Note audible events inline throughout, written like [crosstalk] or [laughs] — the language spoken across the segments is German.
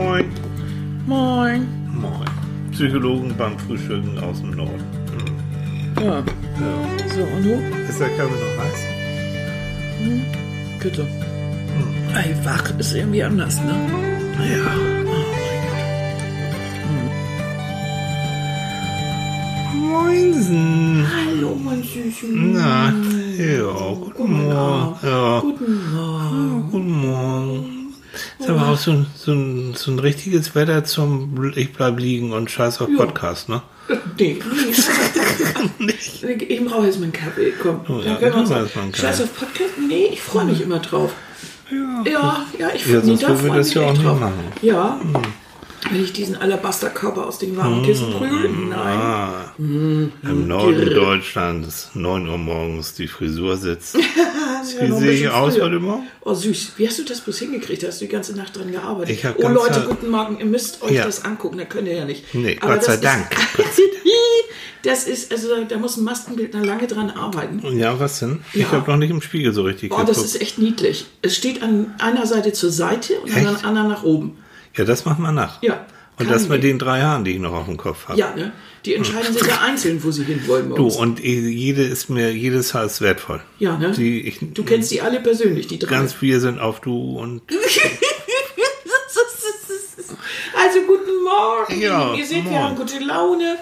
Moin. Moin. Moin. Psychologen beim Frühstücken aus dem Norden. Ja. Ja. So, und du? Ist der Kaffee noch heiß? Bitte. Ey, wach ist irgendwie anders, ne? Ja. Moinsen. Hallo, mein Süßen. Na, ja, guten Morgen. Ja, Guten Morgen. guten Morgen. Ist aber auch so ein, so, ein, so ein richtiges Wetter zum Ich bleib liegen und scheiß auf Ja. Podcast, ne? Nee, [laughs] nee. Ich brauche jetzt meinen Kaffee. Komm, Oh, ja, dann können wir uns einen Scheiß auf Podcast? Nee, ich freue mich immer drauf. Ja. Ja, ja, ich Ja, sonst würden wir das ja auch nicht drauf. machen. Hm. Ja. Wenn ich diesen Alabasterkörper aus den warmen Kissen prügel? Nein. Ah, Im Norden Deutschlands, 9 Uhr morgens, die Frisur sitzt. [laughs] Ja, Wie noch ein sehe ich bisschen aus früher. heute Morgen? Oh süß, wie hast du das bloß hingekriegt? Da hast du die ganze Nacht dran gearbeitet. Ich hab oh ganz Leute, Zeit- guten Morgen, ihr müsst euch Ja. das angucken, da könnt ihr ja nicht. Nee, Gott sei [laughs] das Dank. Ist, [laughs] das ist, also da, da muss ein Maskenbildner lange dran arbeiten. Ja, was denn? Ich Ja. habe noch nicht im Spiegel so richtig Oh, das geguckt. ist echt niedlich. Es steht an einer Seite zur Seite und an Echt? der anderen nach oben. Ja, das machen wir nach. Ja. Und das mit gehen. den drei Haaren, die ich noch auf dem Kopf habe. Ja, ne? Die entscheiden sich ja [laughs] einzeln, wo sie hinwollen Du, und jede ist mir, jedes Haar ist wertvoll. Ja, ne? Die, ich, Du kennst die alle persönlich, die drei. Ganz wir sind auf du und [laughs] Also guten Morgen. Ja, ihr seht, wir moin. haben gute Laune.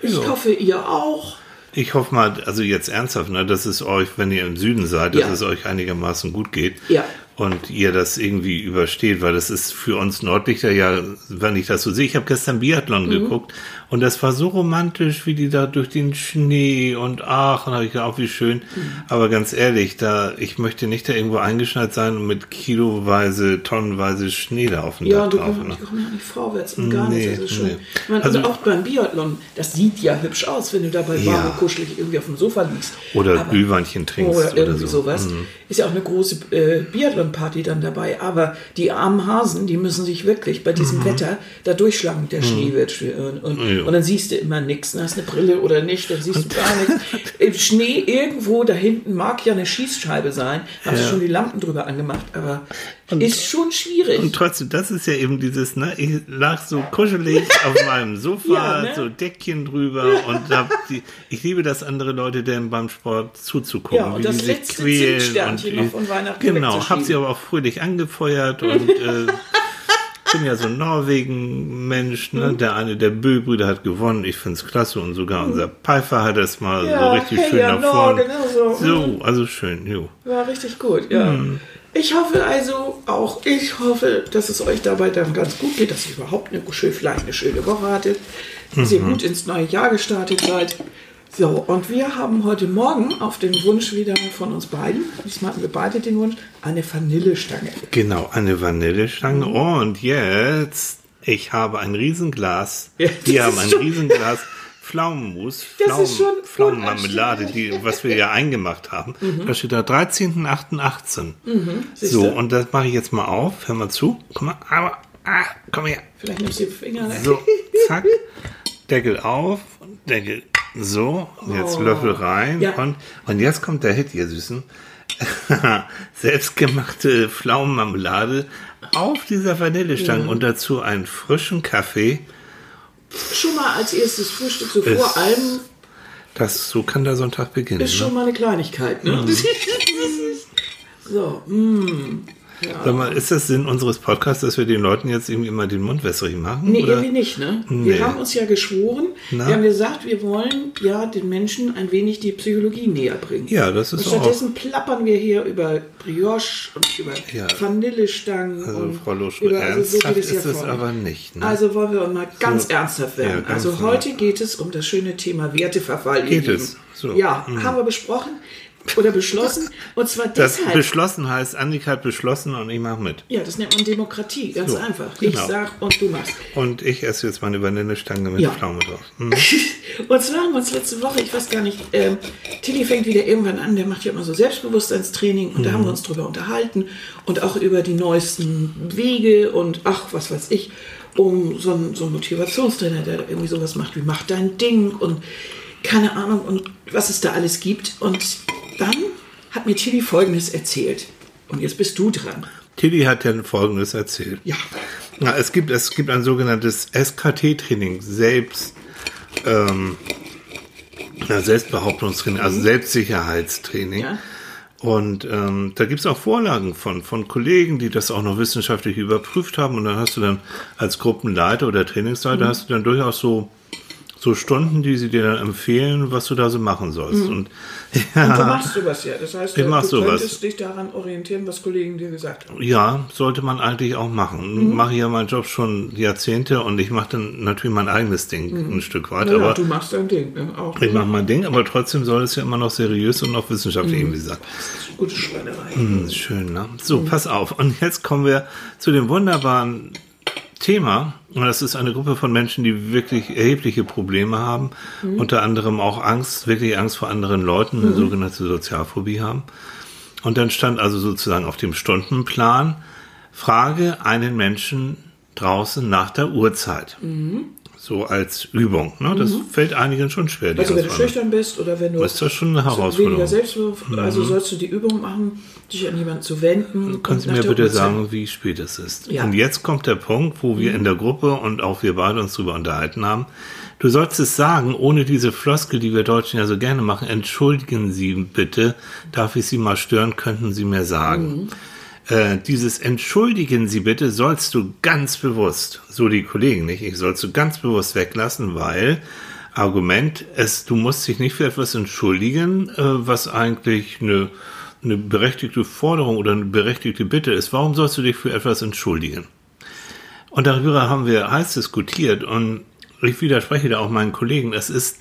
Ich Ja. hoffe, ihr auch. ich hoffe mal, also jetzt ernsthaft, ne, dass es euch, wenn ihr im Süden seid, dass Ja. es euch einigermaßen gut geht. Ja. Und ihr das irgendwie übersteht, weil das ist für uns Nordlichter ja, wenn ich das so sehe, ich habe gestern Biathlon Mhm. geguckt und das war so romantisch, wie die da durch den Schnee und ach, und habe ich gedacht, auch wie schön. Mhm. Aber ganz ehrlich, da ich möchte nicht da irgendwo eingeschneit sein und mit kiloweise, tonnenweise Schnee da auf dem Ja, Dach du drauf. kommst, Ne? die kommen ja nicht vorwärts und gar Nee, nichts. Das ist schon, nee. Ich meine, Also- also auch beim Biathlon, das sieht ja hübsch aus, wenn du dabei Ja. warm und kuschelig irgendwie auf dem Sofa liegst. Oder Aber- Glühweinchen trinkst oder oder, irgendwie so. sowas. Ist ja auch eine große äh, Biathlon-Party dann dabei. Aber die armen Hasen, die müssen sich wirklich bei diesem Wetter da durchschlagen. Der Schnee wird schwer. Und, und, Ja. und dann siehst du immer nichts. Hast du eine Brille oder nicht, dann siehst du gar nichts. [laughs] Im Schnee irgendwo da hinten mag ja eine Schießscheibe sein. Haben sie schon die Lampen drüber angemacht. Aber ist schon schwierig. Und trotzdem, das ist ja eben dieses, ne, ich lag so kuschelig [laughs] auf meinem Sofa, Ja, ne? so Deckchen drüber und hab die, ich liebe das, andere Leute denn beim Sport zuzugucken, Ja, und wie das die sich letzte quälen. Noch von Weihnachten Genau, hab sie aber auch fröhlich angefeuert und [laughs] äh, bin ja so ein Norwegen-Mensch, ne? Mhm. Der eine der Bö-Brüder hat gewonnen, ich find's klasse und sogar unser Pfeiffer hat es mal so Ja, richtig hey, schön ja, nach vorne. Norge, ne, so. So, also schön, jo. War richtig gut, ja. Hm. Ich hoffe also, auch ich hoffe, dass es euch dabei dann ganz gut geht, dass ihr überhaupt eine, schön, vielleicht eine schöne Woche hattet, dass Mhm. ihr gut ins neue Jahr gestartet seid. So, und wir haben heute Morgen auf den Wunsch wieder von uns beiden, diesmal hatten wir beide den Wunsch, eine Vanillestange. Genau, eine Vanillestange. Mhm. Und jetzt, ich habe ein Riesenglas. Ja, Wir haben ein Riesengglas Pflaumenmus, Pflaumen, Pflaumenmarmelade, die, was wir ja eingemacht haben. Mhm. Da steht da 13.8.18. Siehst So, und das mache ich jetzt mal auf. Hör mal zu. Guck mal, aber, ah, komm her. Vielleicht nimmst du den Finger. So, zack. Deckel auf, Deckel so, und jetzt Oh. Löffel rein. Ja. Und, und jetzt kommt der Hit, ihr Süßen. [laughs] Selbstgemachte Pflaumenmarmelade auf dieser Vanillestange Mhm. und dazu einen frischen Kaffee. Schon mal als erstes Frühstück, so vor allem, Das, so kann der Sonntag beginnen. ist schon Ne? mal eine Kleinigkeit. Ne? Mhm. [laughs] so, mm. Sag mal, ist das Sinn unseres Podcasts, dass wir den Leuten jetzt irgendwie immer den Mund wässrig machen? Nee, oder? irgendwie nicht, ne? Nee. Wir haben uns ja geschworen, Na? wir haben gesagt, wir wollen ja den Menschen ein wenig die Psychologie näher bringen. Ja, das Und ist auch. stattdessen plappern wir hier über Brioche und über Ja. Vanillestangen Also, und Frau Luschen, über, also so geht es ja ist es aber nicht. Ne? Also wollen wir mal ganz So. ernsthaft werden. Ja, ganz also genau. heute geht es um das schöne Thema Werteverfall. Geht es? So. Ja, Mhm. haben wir besprochen oder beschlossen. Und zwar das deshalb. beschlossen heißt, Annika hat beschlossen und ich mache mit. ja, das nennt man Demokratie, ganz So, einfach. Ich genau. sag und du machst. Und ich esse jetzt meine Vanillestange mit Ja. Pflaume drauf. [laughs] Hm. Und zwar haben wir uns letzte Woche, ich weiß gar nicht, ähm, Tilly fängt wieder irgendwann an, der macht ja immer so Selbstbewusstseinstraining und da haben wir uns drüber unterhalten und auch über die neuesten Wege und ach, was weiß ich, um so einen, so einen Motivationstrainer, der irgendwie sowas macht wie mach dein Ding und keine Ahnung und was es da alles gibt. Und dann hat mir Tilly Folgendes erzählt. Und jetzt bist du dran. Tilly hat ja Folgendes erzählt. Ja. Ja, es gibt, es gibt ein sogenanntes SKT-Training, selbst, ähm, Selbstbehauptungstraining, also Selbstsicherheitstraining. Ja. Und ähm, da gibt's auch Vorlagen von, von Kollegen, die das auch noch wissenschaftlich überprüft haben. Und dann hast du dann als Gruppenleiter oder Trainingsleiter hast du dann durchaus so, so Stunden, die sie dir dann empfehlen, was du da so machen sollst. Und [laughs] Und du machst sowas ja. Das heißt, Ich du mach sowas. könntest dich daran orientieren, was Kollegen dir gesagt haben. Ja, sollte man eigentlich auch machen. Mache ja meinen Job schon Jahrzehnte und ich mache dann natürlich mein eigenes Ding ein Stück weit. Naja, aber du machst dein Ding. Ne? Auch. ich mache mein Ding, aber trotzdem soll es ja immer noch seriös und auch wissenschaftlich irgendwie sein. Gute Schweinerei. Hm, Schön, ne? So, pass auf. Und jetzt kommen wir zu dem wunderbaren Thema. Und das ist eine Gruppe von Menschen, die wirklich erhebliche Probleme haben. Unter anderem auch Angst, wirklich Angst vor anderen Leuten, eine sogenannte Sozialphobie haben. Und dann stand also sozusagen auf dem Stundenplan, frage einen Menschen draußen nach der Uhrzeit. So als Übung. Ne? Das fällt einigen schon schwer. Also wenn du schüchtern bist oder wenn du Ist das schon eine weniger Herausforderung? Selbstbewusst, also sollst du die Übung machen, dich an jemanden zu wenden. Sie nach mir bitte Uhrzeit. sagen, wie spät es ist? Ja. Mhm. Und jetzt kommt der Punkt, wo wir in der Gruppe und auch wir beide uns darüber unterhalten haben. Du sollst es sagen, ohne diese Floskel, die wir Deutschen ja so gerne machen. Entschuldigen Sie bitte, darf ich Sie mal stören, könnten Sie mir sagen. Äh, dieses Entschuldigen Sie bitte sollst du ganz bewusst, so die Kollegen nicht, ich sollst du ganz bewusst weglassen, weil Argument, es, du musst dich nicht für etwas entschuldigen, äh, was eigentlich eine, eine berechtigte Forderung oder eine berechtigte Bitte ist. Warum sollst du dich für etwas entschuldigen? Und darüber haben wir heiß diskutiert und ich widerspreche da auch meinen Kollegen. Es ist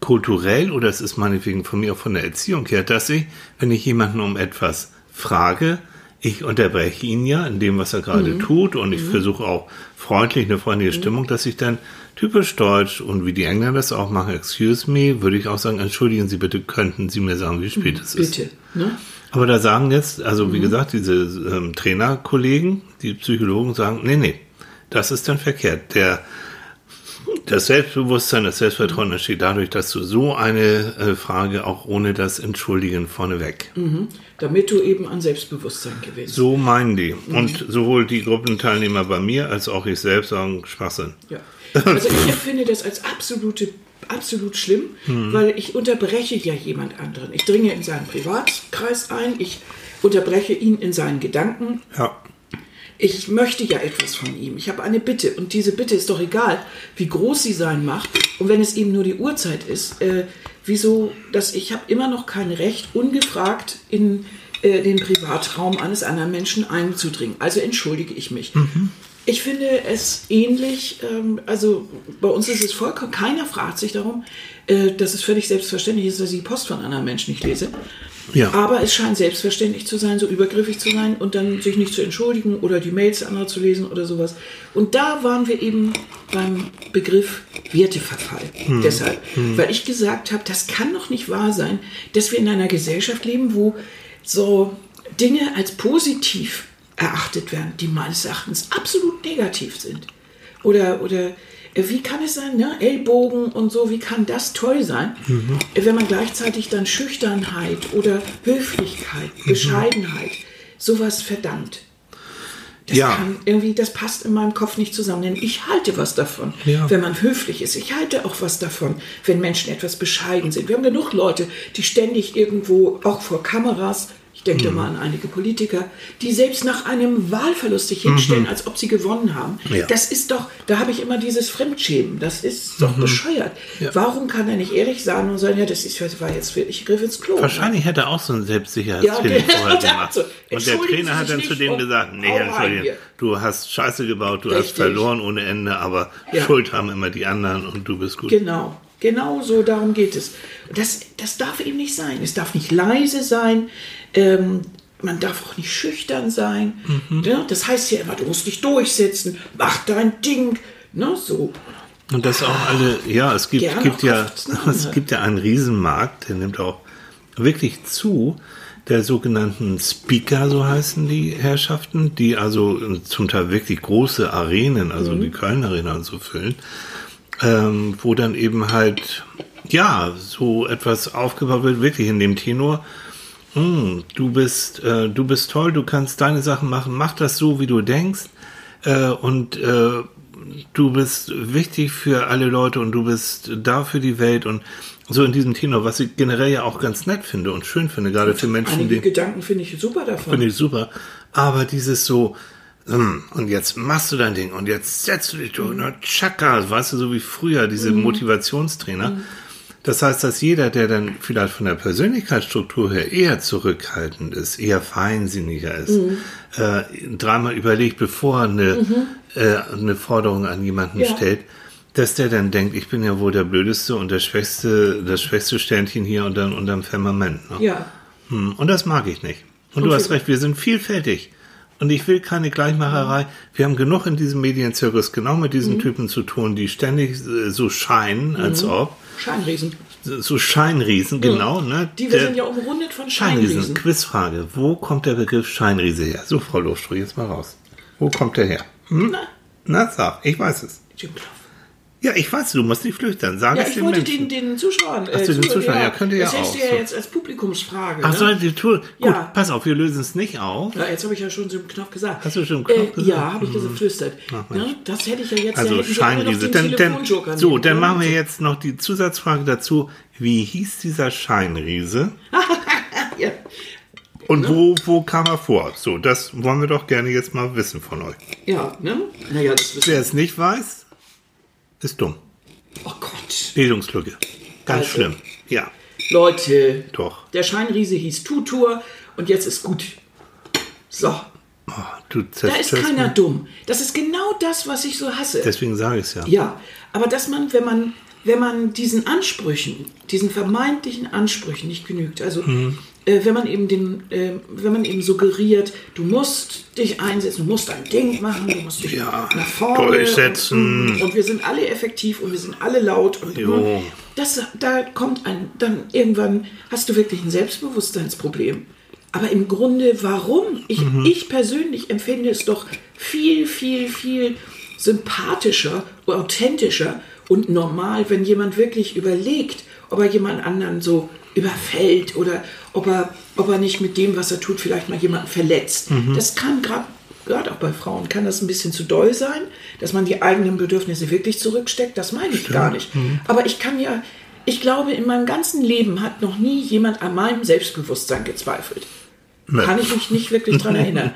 kulturell oder es ist meinetwegen von mir auch von der Erziehung her, dass ich, wenn ich jemanden um etwas frage, ich unterbreche ihn ja in dem, was er gerade tut und ich versuche auch freundlich eine freundliche Stimmung, dass ich dann typisch deutsch und wie die Engländer das auch machen, excuse me, würde ich auch sagen, entschuldigen Sie bitte, könnten Sie mir sagen, wie spät es ist. Bitte. Ne? Aber da sagen jetzt, also wie gesagt, diese ähm, Trainerkollegen, die Psychologen sagen, nee, nee, das ist dann verkehrt. Der, das Selbstbewusstsein, das Selbstvertrauen entsteht dadurch, dass du so eine äh, Frage auch ohne das Entschuldigen vorneweg. Damit du eben an Selbstbewusstsein gewinnst. So meinen die. Und sowohl die Gruppenteilnehmer bei mir als auch ich selbst sagen Schwachsinn. Ja. Also ich empfinde das als absolute, absolut schlimm, Mhm. weil ich unterbreche ja jemand anderen. Ich dringe in seinen Privatkreis ein, ich unterbreche ihn in seinen Gedanken. Ja. Ich möchte ja etwas von ihm. Ich habe eine Bitte und diese Bitte ist doch egal, wie groß sie sein mag. Und wenn es eben nur die Uhrzeit ist, äh, wieso, dass ich habe immer noch kein Recht, ungefragt in äh, den Privatraum eines anderen Menschen einzudringen. Also entschuldige ich mich. Ich finde es ähnlich, ähm, also bei uns ist es vollkommen, keiner fragt sich darum, äh, dass es völlig selbstverständlich ist, dass ich die Post von anderen Menschen nicht lese. Ja. Aber es scheint selbstverständlich zu sein, so übergriffig zu sein und dann sich nicht zu entschuldigen oder die Mails anderer zu lesen oder sowas. Und da waren wir eben beim Begriff Werteverfall. Deshalb, weil ich gesagt habe, das kann doch nicht wahr sein, dass wir in einer Gesellschaft leben, wo so Dinge als positiv erachtet werden, die meines Erachtens absolut negativ sind. Oder, oder wie kann es sein, ne? Ellbogen und so, wie kann das toll sein, äh, wenn man gleichzeitig dann Schüchternheit oder Höflichkeit, Bescheidenheit, sowas verdammt. Das Ja. kann irgendwie, das passt in meinem Kopf nicht zusammen, denn ich halte was davon, Ja. wenn man höflich ist. Ich halte auch was davon, wenn Menschen etwas bescheiden sind. Wir haben genug Leute, die ständig irgendwo, auch vor Kameras, ich denke Mhm. da mal an einige Politiker, die selbst nach einem Wahlverlust sich hinstellen, als ob sie gewonnen haben. Mhm. Ja. Das ist doch, da habe ich immer dieses Fremdschämen. Das ist doch bescheuert. Mhm. Ja. Warum kann er nicht ehrlich sein und sagen, ja, das ist, war jetzt wirklich, ich griff ins Klo. Wahrscheinlich hätte er auch so ein Selbstsicherheitstraining Ja, vorher gemacht. so, Und der Trainer hat dann zu dem und gesagt, nee, entschuldigung, du hast Scheiße gebaut, du hast Richtig. verloren ohne Ende, aber. Schuld haben immer die anderen und du bist gut. Genau, genau so darum geht es. Das, das darf eben nicht sein. Es darf nicht leise sein. Ähm, man darf auch nicht schüchtern sein. Mhm. Ja, das heißt ja immer, du musst dich durchsetzen, mach dein Ding. Ne, so. Und das auch alle, ja, es gibt, Gerne gibt ja, [laughs] es gibt ja einen Riesenmarkt, der nimmt auch wirklich zu, der sogenannten Speaker, so heißen die Herrschaften, die also zum Teil wirklich große Arenen, also Mhm. die Köln Arena und so füllen, ähm, wo dann eben halt, ja, so etwas aufgebaut wird, wirklich in dem Tenor, "Hm, du bist, äh, du bist toll, du kannst deine Sachen machen, mach das so, wie du denkst. äh, und äh, du bist wichtig für alle Leute und du bist da für die Welt und so in diesem Tenor, was ich generell ja auch ganz nett finde und schön finde, gerade für Menschen, die Gedanken finde ich super davon. finde ich super. Aber dieses so, und jetzt machst du dein Ding und jetzt setzt du dich durch und dann tschakka, weißt du, so wie früher, diese Motivationstrainer. Das heißt, dass jeder, der dann vielleicht von der Persönlichkeitsstruktur her eher zurückhaltend ist, eher feinsinniger ist, äh, dreimal überlegt, bevor er eine, äh, eine Forderung an jemanden Ja. stellt, dass der dann denkt, ich bin ja wohl der blödeste und der schwächste, das schwächste Sternchen hier unterm, unterm Firmament. Ne? Ja. Hm, Und das mag ich nicht. Und du Und hast wir- recht, wir sind vielfältig. Und ich will keine Gleichmacherei. Wir haben genug in diesem Medienzirkus genau mit diesen Mhm. Typen zu tun, die ständig äh, so scheinen, als ob. Scheinriesen. So Scheinriesen, genau. Ne? Die wir Der- sind ja umrundet von Scheinriesen. Scheinriesen. Quizfrage. Wo kommt der Begriff Scheinriese her? So, Frau Lofstruh, jetzt mal raus. Wo kommt der her? Hm? Na, Na, sag, ich weiß es. Jim Knopf. Ja, ich weiß, du musst nicht flüchtern. Sag Ja, es ich den wollte Menschen. den, den Zuschauern. Ach so, den zu- Zuschauern, ja, könnt ihr ja das hättest auch, du ja so. jetzt als Publikumsfrage. Ach, ne? soll die Tour? Gut, Ja. pass auf, wir lösen es nicht auf. Ja, jetzt habe ich ja schon Jim Knopf gesagt. Hast du Jim Knopf äh, gesagt? Ja, habe ich das geflüstert. Ne? Das hätte ich ja jetzt Also ja, Scheinriese. den Dann, dann, so, dann machen wir jetzt noch die Zusatzfrage dazu. Wie hieß dieser Scheinriese? [laughs] Ja. Und Ne? wo, wo kam er vor? So, das wollen wir doch gerne jetzt mal wissen von euch. Ja, ne? Naja, das wissen Wer es nicht weiß, ist dumm. Oh Gott. Bildungslücke. Ganz Also. schlimm. Ja, Leute, doch. der Scheinriese hieß Tutur und jetzt ist gut. So, Oh, du da ist keiner mich. dumm. Das ist genau das, was ich so hasse. Deswegen sage ich es ja. Ja, aber dass man, wenn man, wenn man diesen Ansprüchen, diesen vermeintlichen Ansprüchen nicht genügt, also Mhm. Äh, wenn man eben den, äh, wenn man eben suggeriert, du musst dich einsetzen, du musst dein Ding machen, du musst dich Ja, nach vorne durchsetzen. Und, und wir sind alle effektiv und wir sind alle laut und Jo. das, da kommt ein, dann irgendwann hast du wirklich ein Selbstbewusstseinsproblem. Aber im Grunde, warum? Ich, Mhm. ich persönlich empfinde es doch viel, viel, viel sympathischer, authentischer und normal, wenn jemand wirklich überlegt, ob er jemand anderen so überfällt oder ob er, ob er nicht mit dem, was er tut, vielleicht mal jemanden verletzt. Mhm. Das kann gerade gerade auch bei Frauen kann das ein bisschen zu doll sein, dass man die eigenen Bedürfnisse wirklich zurücksteckt. Das meine ich gar nicht. Mhm. Aber ich kann ja, ich glaube, in meinem ganzen Leben hat noch nie jemand an meinem Selbstbewusstsein gezweifelt. Nee. Kann ich mich nicht wirklich dran erinnern.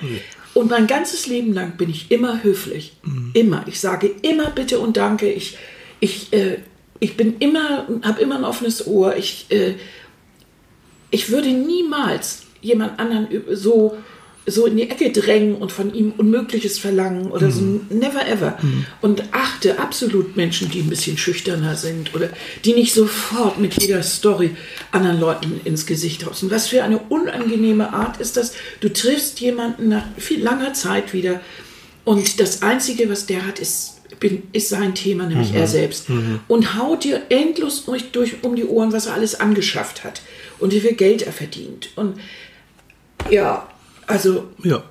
Und mein ganzes Leben lang bin ich immer höflich. Immer. Ich sage immer bitte und danke. Ich, ich, äh, ich bin immer, habe immer ein offenes Ohr. Ich, äh, ich würde niemals jemand anderen so, so in die Ecke drängen und von ihm Unmögliches verlangen oder so. Never ever. Und achte absolut Menschen, die ein bisschen schüchterner sind oder die nicht sofort mit jeder Story anderen Leuten ins Gesicht hausen. Was für eine unangenehme Art ist das? Du triffst jemanden nach viel langer Zeit wieder und das Einzige, was der hat, ist, bin, ist sein Thema, nämlich er selbst. Und haut dir endlos durch, durch um die Ohren, was er alles angeschafft hat und wie viel Geld er verdient. Und ja, also Ja.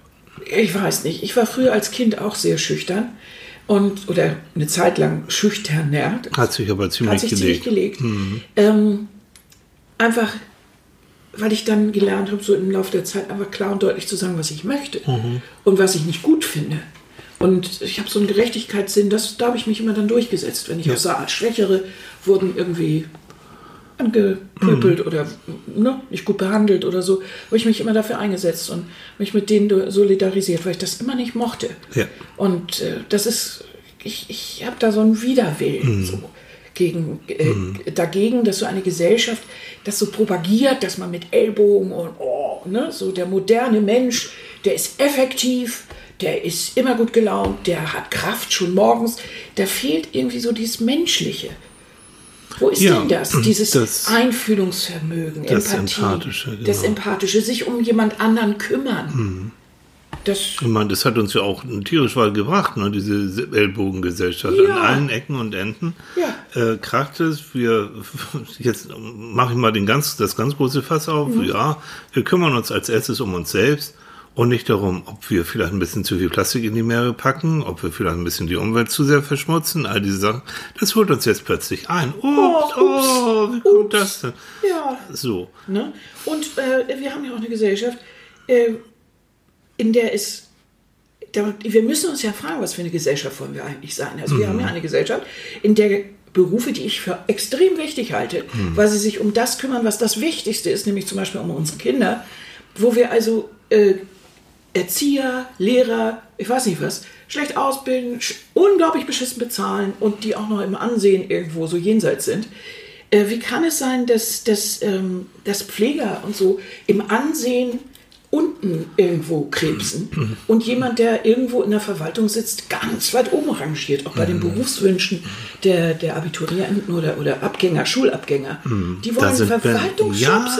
ich weiß nicht, ich war früher als Kind auch sehr schüchtern und oder eine Zeit lang schüchterner. Das Hat sich aber ziemlich hat sich ziemlich gelegt. gelegt. Ähm, einfach, weil ich dann gelernt habe, so im Laufe der Zeit einfach klar und deutlich zu sagen, was ich möchte und was ich nicht gut finde. Und ich habe so einen Gerechtigkeitssinn, das, da habe ich mich immer dann durchgesetzt. Wenn ich auch sah, als Schwächere wurden irgendwie angepöbelt oder ne, nicht gut behandelt oder so, habe ich mich immer dafür eingesetzt und mich mit denen solidarisiert, weil ich das immer nicht mochte. Ja. Und äh, das ist, ich, ich habe da so einen Widerwillen so gegen, äh, dagegen, dass so eine Gesellschaft das so propagiert, dass man mit Ellbogen und oh, ne, so der moderne Mensch, der ist effektiv, der ist immer gut gelaunt, der hat Kraft schon morgens. Da fehlt irgendwie so dieses Menschliche. Wo ist Ja, denn das? [clears throat] Dieses das- Einfühlungsvermögen, das Empathie, Empathische, genau. das Empathische, sich um jemand anderen kümmern. Mhm. Das Ich meine, das hat uns ja auch tierisch weit gebracht, ne? diese Ellbogengesellschaft Ja. an allen Ecken und Enden. Ja. Äh, kracht es, wir, [laughs] jetzt mache ich mal den ganz, das ganz große Fass auf, Mhm. ja, wir kümmern uns als erstes um uns selbst und nicht darum, ob wir vielleicht ein bisschen zu viel Plastik in die Meere packen, ob wir vielleicht ein bisschen die Umwelt zu sehr verschmutzen, all diese Sachen. Das holt uns jetzt plötzlich ein. Ups, Oh, oh, ups, wie kommt ups. das denn? Ja. So. wir müssen uns ja fragen, was für eine Gesellschaft wollen wir eigentlich sein. Also wir haben ja eine Gesellschaft, in der Berufe, die ich für extrem wichtig halte, weil sie sich um das kümmern, was das Wichtigste ist, nämlich zum Beispiel um unsere Kinder, wo wir also äh, Erzieher, Lehrer, ich weiß nicht was, schlecht ausbilden, unglaublich beschissen bezahlen und die auch noch im Ansehen irgendwo so jenseits sind. Äh, wie kann es sein, dass, dass, ähm, dass Pfleger und so im Ansehen unten irgendwo krebsen [clears throat] und jemand, der irgendwo in der Verwaltung sitzt, ganz weit oben rangiert, auch bei den Mhm. Berufswünschen der, der Abiturienten oder, oder Abgänger, Schulabgänger. Die Mhm. Da wollen Verwaltungsjobs ja, haben?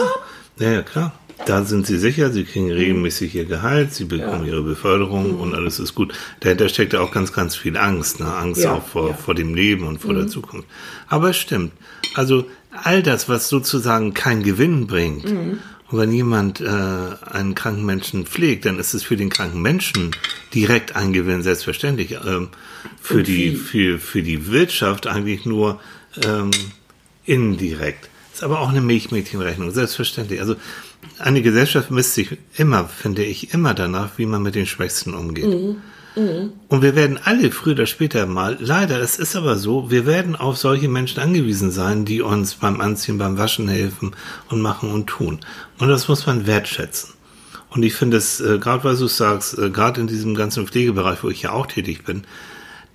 Ja, ja, klar. Da sind sie sicher, sie kriegen regelmäßig ihr Gehalt, sie bekommen Ja. Mhm. ihre Beförderung und alles ist gut. Dahinter steckt ja auch ganz, ganz viel Angst. Ne? Angst Ja, auch vor, ja. Mhm. vor dem Leben und vor der Zukunft. Aber es stimmt. Also all das, was sozusagen keinen Gewinn bringt, Mhm. und wenn jemand äh, einen kranken Menschen pflegt, dann ist es für den kranken Menschen direkt ein Gewinn, selbstverständlich. Ähm, für, Und die, für, für die Wirtschaft eigentlich nur ähm, indirekt. Ist aber auch eine Milchmädchenrechnung, selbstverständlich. Also eine Gesellschaft misst sich immer, finde ich, immer danach, wie man mit den Schwächsten umgeht. Und wir werden alle früher oder später mal, leider, es ist aber so, wir werden auf solche Menschen angewiesen sein, die uns beim Anziehen, beim Waschen helfen und machen und tun. Und das muss man wertschätzen. Und ich finde es, äh, gerade weil du sagst, äh, gerade in diesem ganzen Pflegebereich, wo ich ja auch tätig bin,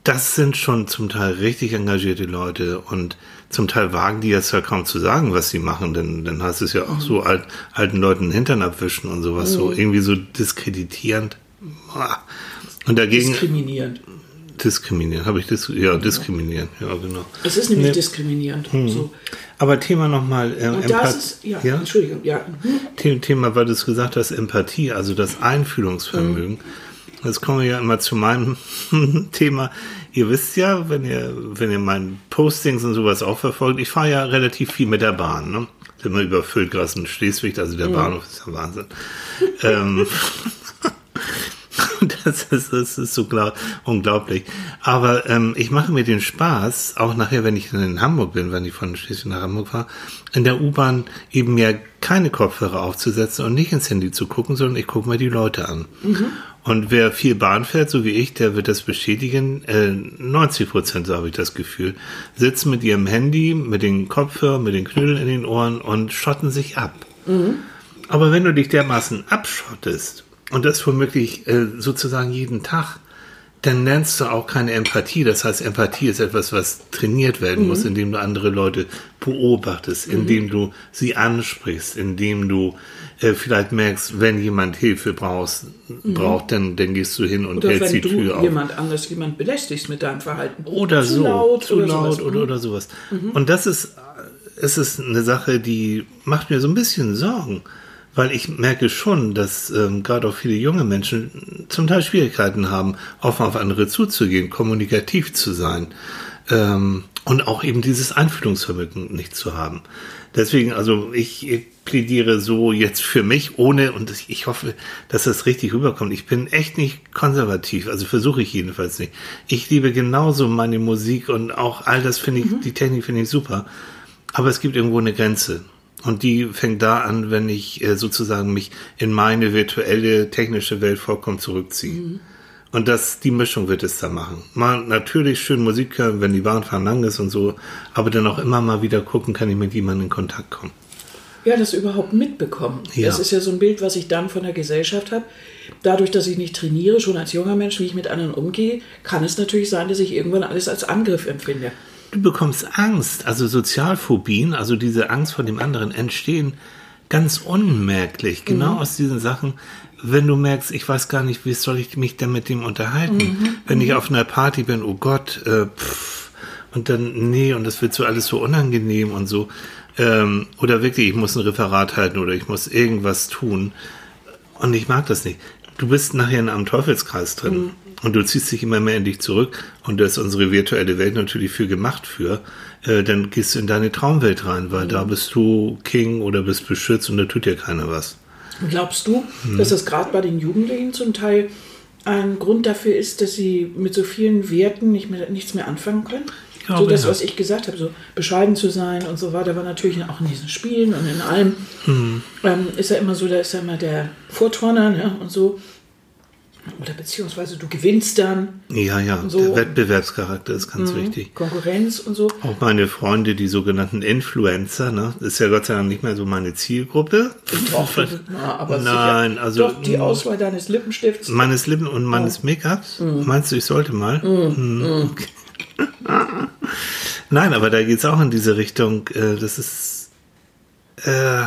das sind schon zum Teil richtig engagierte Leute und zum Teil wagen die jetzt ja kaum zu sagen, was sie machen, denn dann heißt es ja auch so alt, alten Leuten den Hintern abwischen und sowas, so irgendwie so diskreditierend. Und dagegen Diskriminierend. diskriminieren, habe ich dis ja diskriminieren, ja genau. Es ist nämlich Nee. diskriminierend. Hm. So. Aber Thema nochmal äh, Und das ist, ja, Entschuldigung, ja. mhm. The- Thema, weil du es gesagt hast, Empathie, also das Einfühlungsvermögen. Jetzt kommen wir ja immer zu meinem [laughs] Thema. Ihr wisst ja, wenn ihr, wenn ihr meinen Postings und sowas auch verfolgt, ich fahre ja relativ viel mit der Bahn, ne? Sind wir überfüllt gerade in Schleswig, also der Bahnhof ist ja Wahnsinn. ähm, [laughs] das ist, das ist so klar, unglaublich. Aber ähm, ich mache mir den Spaß, auch nachher, wenn ich dann in Hamburg bin, wenn ich von Schleswig nach Hamburg fahre, in der U-Bahn eben mir keine Kopfhörer aufzusetzen und nicht ins Handy zu gucken, sondern ich gucke mir die Leute an. Und wer viel Bahn fährt, so wie ich, der wird das bestätigen. Äh, 90 Prozent, so habe ich das Gefühl, sitzen mit ihrem Handy, mit den Kopfhörern, mit den Knödeln in den Ohren und schotten sich ab. Aber wenn du dich dermaßen abschottest und das womöglich äh, sozusagen jeden Tag, dann lernst du auch keine Empathie. Das heißt, Empathie ist etwas, was trainiert werden muss, indem du andere Leute beobachtest, indem du sie ansprichst, indem du äh, vielleicht merkst, wenn jemand Hilfe brauchst, braucht, dann, dann gehst du hin und Oder hältst wenn die du Tür auf. jemand anders, jemand belästigst mit deinem Verhalten. Oder zu so. Laut zu oder laut sowas. oder, oder sowas. Und das ist, es ist eine Sache, die macht mir so ein bisschen Sorgen. Weil ich merke schon, dass ähm, gerade auch viele junge Menschen zum Teil Schwierigkeiten haben, offen auf andere zuzugehen, kommunikativ zu sein ähm, und auch eben dieses Einfühlungsvermögen nicht zu haben. Deswegen, also ich, plädiere so jetzt für mich, ohne, und ich- ich hoffe, dass das richtig rüberkommt. Ich bin echt nicht konservativ, also versuche ich jedenfalls nicht. Ich liebe genauso meine Musik und auch all das finde ich, die Technik finde ich super. Aber es gibt irgendwo eine Grenze. Und die fängt da an, wenn ich äh, sozusagen mich in meine virtuelle technische Welt vollkommen zurückziehe. Und das, die Mischung wird es da machen. Mal natürlich schön Musik hören, wenn die Bahnfahren lang ist und so, aber dann auch immer mal wieder gucken, kann ich mit jemandem in Kontakt kommen. Ja, das überhaupt mitbekommen. Ja. Das ist ja so ein Bild, was ich dann von der Gesellschaft habe. Dadurch, dass ich nicht trainiere, schon als junger Mensch, wie ich mit anderen umgehe, kann es natürlich sein, dass ich irgendwann alles als Angriff empfinde. Du bekommst Angst, also Sozialphobien, also diese Angst vor dem anderen entstehen ganz unmerklich, genau aus diesen Sachen. Wenn du merkst, ich weiß gar nicht, wie soll ich mich denn mit dem unterhalten? Wenn ich auf einer Party bin, oh Gott, äh, pff, und dann, nee, und das wird so alles so unangenehm und so. Ähm, oder wirklich, ich muss ein Referat halten oder ich muss irgendwas tun. Und ich mag das nicht. Du bist nachher in einem Teufelskreis drin. Und du ziehst dich immer mehr in dich zurück. Und da ist unsere virtuelle Welt natürlich für gemacht für. Äh, dann gehst du in deine Traumwelt rein, weil da bist du King oder bist beschützt und da tut dir keiner was. Glaubst du, Hm. dass das gerade bei den Jugendlichen zum Teil ein Grund dafür ist, dass sie mit so vielen Werten nicht mehr, nichts mehr anfangen können? glaube, so das, ja. was ich gesagt habe, so bescheiden zu sein und so weiter, war natürlich auch in diesen Spielen und in allem. Hm. Ähm, ist ja immer so, da ist ja immer der Vorturner ne, und so. Oder beziehungsweise du gewinnst dann. Ja, ja, So. der Wettbewerbscharakter ist ganz Mhm. wichtig. Konkurrenz und so. Auch meine Freunde, die sogenannten Influencer, ne, ist ja Gott sei Dank nicht mehr so meine Zielgruppe. Doch, [laughs] na, aber Nein, sicher. also- Doch, die Auswahl deines Lippenstifts. Meines Lippen und meines Make-ups? Meinst du, ich sollte mal? Hm, okay. [laughs] Nein, aber da geht es auch in diese Richtung. Äh, das ist, äh,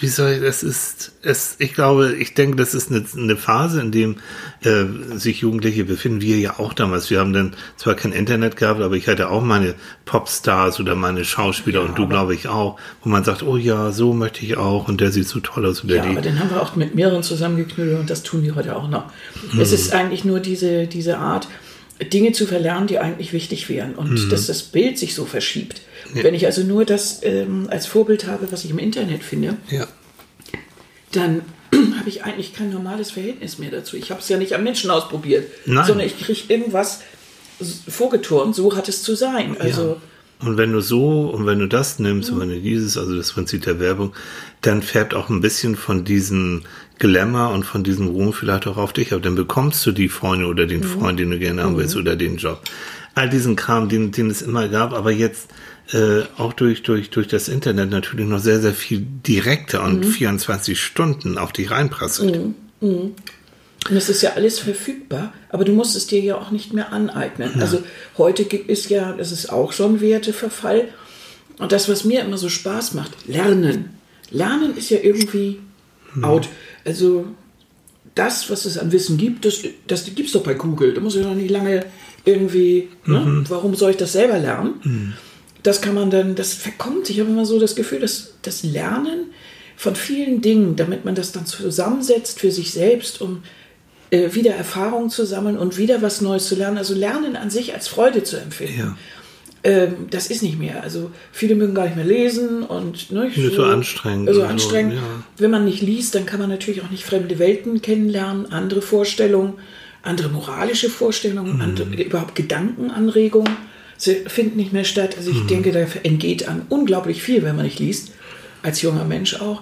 wie soll ich, das ist, es, ich glaube, ich denke, das ist eine, eine Phase, in dem äh, sich Jugendliche befinden. Wir ja auch damals. Wir haben dann zwar kein Internet gehabt, aber ich hatte auch meine Popstars oder meine Schauspieler und du, glaube ich, auch, wo man sagt, oh ja, so möchte ich auch und der sieht so toll aus oder Ja, die. aber den haben wir auch mit mehreren zusammengeknüllt und das tun die heute auch noch. Mhm. Es ist eigentlich nur diese, diese Art, Dinge zu verlernen, die eigentlich wichtig wären und Mhm. dass das Bild sich so verschiebt. Wenn ich also nur das ähm, als Vorbild habe, was ich im Internet finde, Ja. dann [clears throat] habe ich eigentlich kein normales Verhältnis mehr dazu. Ich habe es ja nicht am Menschen ausprobiert, Nein. sondern ich kriege irgendwas vorgeturnt, so hat es zu sein. Also Und wenn du so und wenn du das nimmst und wenn du dieses, also das Prinzip der Werbung, dann färbt auch ein bisschen von diesem Glamour und von diesem Ruhm vielleicht auch auf dich. Aber dann bekommst du die Freunde oder den Freund, den du gerne haben willst oder den Job. All diesen Kram, den, den es immer gab, aber jetzt äh, auch durch, durch, durch das Internet natürlich noch sehr, sehr viel direkter und 24 Stunden auf dich reinprasselt. Und es ist ja alles verfügbar, aber du musst es dir ja auch nicht mehr aneignen. Also heute gibt es ja, das ist auch so ein Werteverfall. Und das, was mir immer so Spaß macht, Lernen. Lernen ist ja irgendwie out. Also das, was es an Wissen gibt, das, das gibt es doch bei Google. Da muss ich doch nicht lange irgendwie, ne? warum soll ich das selber lernen? Das kann man dann, das verkommt. Ich habe immer so das Gefühl, dass das Lernen von vielen Dingen, damit man das dann zusammensetzt für sich selbst, um äh, wieder Erfahrungen zu sammeln und wieder was Neues zu lernen. Also Lernen an sich als Freude zu empfinden. Ja. Ähm, das ist nicht mehr. Also viele mögen gar nicht mehr lesen und ne, ist so anstrengend Also so, anstrengend. ja. Wenn man nicht liest, dann kann man natürlich auch nicht fremde Welten kennenlernen, andere Vorstellungen, andere moralische Vorstellungen, Mhm. andere, überhaupt Gedankenanregungen. Sie finden nicht mehr statt. Also Mhm. ich denke, da entgeht an unglaublich viel, wenn man nicht liest, als junger Mensch auch.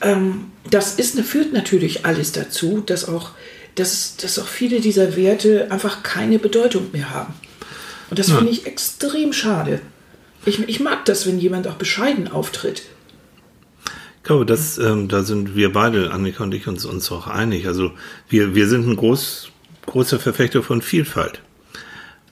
Ähm, das ist, führt natürlich alles dazu, dass auch, dass, dass auch viele dieser Werte einfach keine Bedeutung mehr haben. Und das finde ich extrem schade. Ich, ich mag das, wenn jemand auch bescheiden auftritt. Ich glaube, das, ähm, da sind wir beide, Annika und ich, uns, uns auch einig. Also wir, wir sind ein groß, großer Verfechter von Vielfalt.